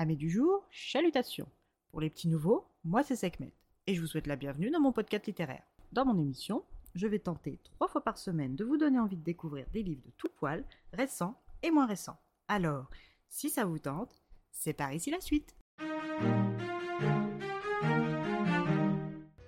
Amis du jour, chalutations. Pour les petits nouveaux, moi c'est Sekhmet et je vous souhaite la bienvenue dans mon podcast littéraire. Dans mon émission, je vais tenter trois fois par semaine de vous donner envie de découvrir des livres de tout poil, récents et moins récents. Alors, si ça vous tente, c'est par ici la suite.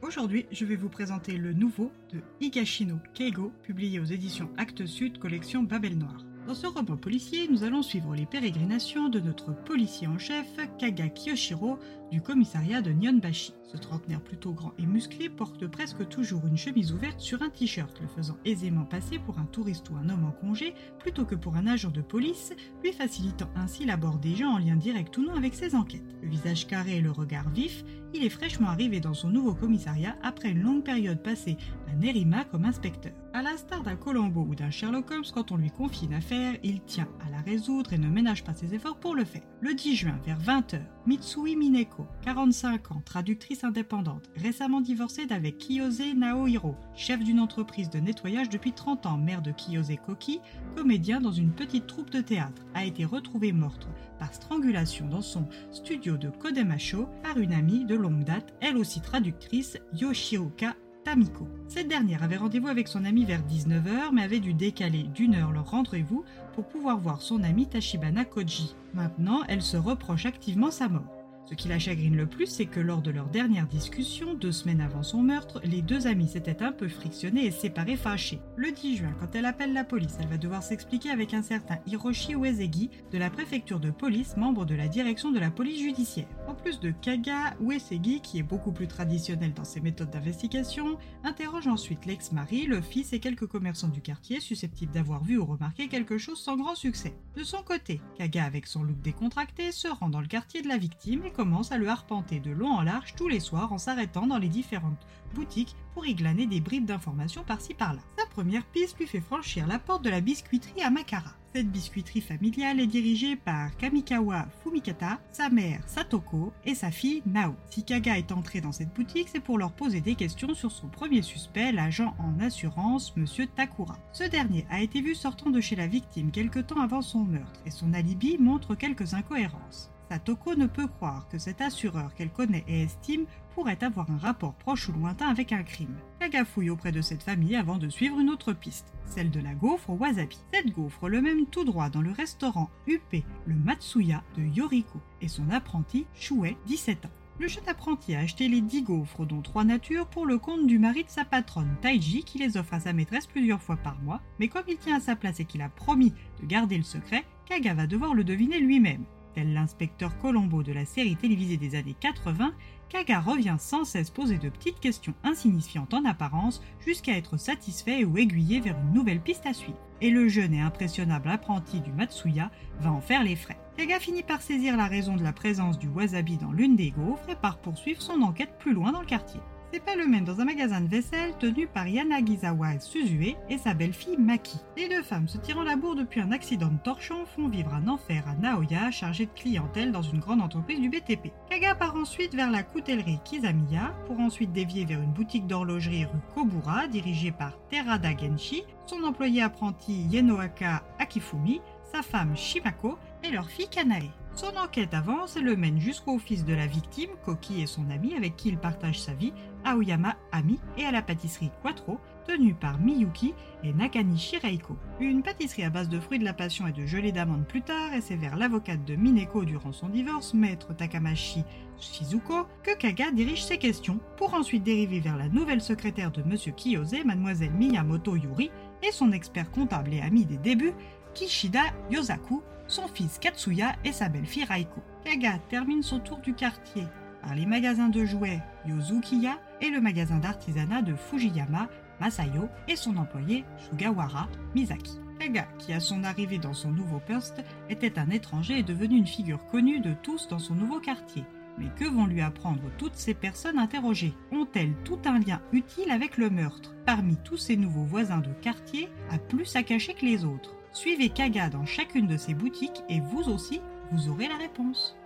Aujourd'hui, je vais vous présenter le nouveau de Higashino Keigo, publié aux éditions Actes Sud, collection Babel Noir. Dans ce roman policier, nous allons suivre les pérégrinations de notre policier en chef, Kaga Kiyoshiro, du commissariat de Nyonbashi. Ce trentenaire plutôt grand et musclé porte presque toujours une chemise ouverte sur un t-shirt, le faisant aisément passer pour un touriste ou un homme en congé, plutôt que pour un agent de police, lui facilitant ainsi l'abord des gens en lien direct ou non avec ses enquêtes. Le visage carré et le regard vif, il est fraîchement arrivé dans son nouveau commissariat après une longue période passée à Nerima comme inspecteur. À l'instar d'un Colombo ou d'un Sherlock Holmes, quand on lui confie une affaire, il tient à la résoudre et ne ménage pas ses efforts pour le faire. Le 10 juin, vers 20h, Mitsui Mineko, 45 ans, traductrice indépendante, récemment divorcée d'avec Kiyose Naohiro, chef d'une entreprise de nettoyage depuis 30 ans, mère de Kiyose Koki, comédien dans une petite troupe de théâtre, a été retrouvée morte par strangulation dans son studio de Kodemacho par une amie de longue date, elle aussi traductrice, Yoshioka Tamiko. Cette dernière avait rendez-vous avec son ami vers 19h, mais avait dû décaler d'une heure leur rendez-vous pour pouvoir voir son ami Tachibana Koji. Maintenant, elle se reproche activement sa mort. Ce qui la chagrine le plus, c'est que lors de leur dernière discussion, deux semaines avant son meurtre, les deux amis s'étaient un peu frictionnés et séparés fâchés. Le 10 juin, quand elle appelle la police, elle va devoir s'expliquer avec un certain Hiroshi Uesegi de la préfecture de police, membre de la direction de la police judiciaire. En plus de Kaga, Uesegi, qui est beaucoup plus traditionnel dans ses méthodes d'investigation, interroge ensuite l'ex-mari, le fils et quelques commerçants du quartier susceptibles d'avoir vu ou remarqué quelque chose sans grand succès. De son côté, Kaga, avec son look décontracté, se rend dans le quartier de la victime et commence à le arpenter de long en large tous les soirs en s'arrêtant dans les différentes boutiques pour y glaner des bribes d'informations par-ci par-là. Sa première piste lui fait franchir la porte de la biscuiterie à Makara. Cette biscuiterie familiale est dirigée par Kamikawa Fumikata, sa mère Satoko et sa fille Nao. Si Kaga est entré dans cette boutique, c'est pour leur poser des questions sur son premier suspect, l'agent en assurance, Monsieur Takura. Ce dernier a été vu sortant de chez la victime quelque temps avant son meurtre et son alibi montre quelques incohérences. Satoko ne peut croire que cet assureur qu'elle connaît et estime pourrait avoir un rapport proche ou lointain avec un crime. Kaga fouille auprès de cette famille avant de suivre une autre piste, celle de la gaufre au wasabi. Cette gaufre le mène tout droit dans le restaurant UP, le Matsuya de Yoriko, et son apprenti Shuei, 17 ans. Le jeune apprenti a acheté les 10 gaufres, dont 3 natures, pour le compte du mari de sa patronne, Taiji, qui les offre à sa maîtresse plusieurs fois par mois, mais comme il tient à sa place et qu'il a promis de garder le secret, Kaga va devoir le deviner lui-même. Tel l'inspecteur Colombo de la série télévisée des années 80, Kaga revient sans cesse poser de petites questions insignifiantes en apparence jusqu'à être satisfait ou aiguillé vers une nouvelle piste à suivre. Et le jeune et impressionnable apprenti du Matsuya va en faire les frais. Kaga finit par saisir la raison de la présence du wasabi dans l'une des gaufres et par poursuivre son enquête plus loin dans le quartier. C'est pas le même dans un magasin de vaisselle tenu par Yanagisawa Suzue et sa belle-fille Maki. Les deux femmes se tirant la bourre depuis un accident de torchon font vivre un enfer à Naoya, chargé de clientèle dans une grande entreprise du BTP. Kaga part ensuite vers la coutellerie Kizamiya pour ensuite dévier vers une boutique d'horlogerie rue Kobura dirigée par Terada Genshi, son employé apprenti Yenoaka Akifumi, sa femme Shimako et leur fille Kanae. Son enquête avance et le mène jusqu'au fils de la victime, Koki et son ami avec qui il partage sa vie, Aoyama Ami, et à la pâtisserie Quattro, tenue par Miyuki et Nakanishi Reiko. Une pâtisserie à base de fruits de la passion et de gelée d'amande plus tard, et c'est vers l'avocate de Mineko durant son divorce, maître Takamashi Shizuko, que Kaga dirige ses questions, pour ensuite dériver vers la nouvelle secrétaire de Monsieur Kiyose, mademoiselle Miyamoto Yuri, et son expert comptable et ami des débuts, Kishida Yosaku, son fils Katsuya et sa belle-fille Raiko. Kaga termine son tour du quartier par les magasins de jouets Yozukiya et le magasin d'artisanat de Fujiyama, Masayo et son employé Sugawara Misaki. Kaga, qui à son arrivée dans son nouveau poste était un étranger et devenu une figure connue de tous dans son nouveau quartier. Mais que vont lui apprendre toutes ces personnes interrogées? Ont-elles tout un lien utile avec le meurtre? Parmi tous ces nouveaux voisins de quartier, a plus à cacher que les autres? Suivez Kaga dans chacune de ses boutiques et vous aussi, vous aurez la réponse.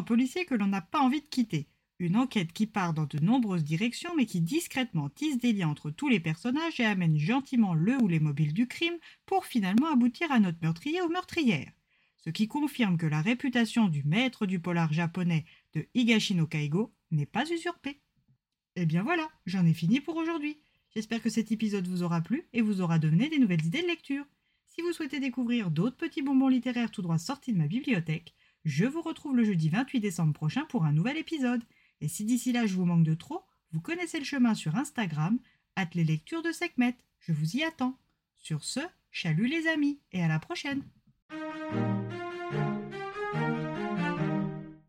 Un policier que l'on n'a pas envie de quitter. Une enquête qui part dans de nombreuses directions mais qui discrètement tisse des liens entre tous les personnages et amène gentiment le ou les mobiles du crime pour finalement aboutir à notre meurtrier ou meurtrière. Ce qui confirme que la réputation du maître du polar japonais de Higashino Kaigo n'est pas usurpée. Et eh bien voilà, j'en ai fini pour aujourd'hui. J'espère que cet épisode vous aura plu et vous aura donné des nouvelles idées de lecture. Si vous souhaitez découvrir d'autres petits bonbons littéraires tout droit sortis de ma bibliothèque, je vous retrouve le jeudi 28 décembre prochain pour un nouvel épisode. Et si d'ici là je vous manque de trop, vous connaissez le chemin sur Instagram, hâte les lectures de Sekhmet. Je vous y attends. Sur ce, chalut les amis et à la prochaine.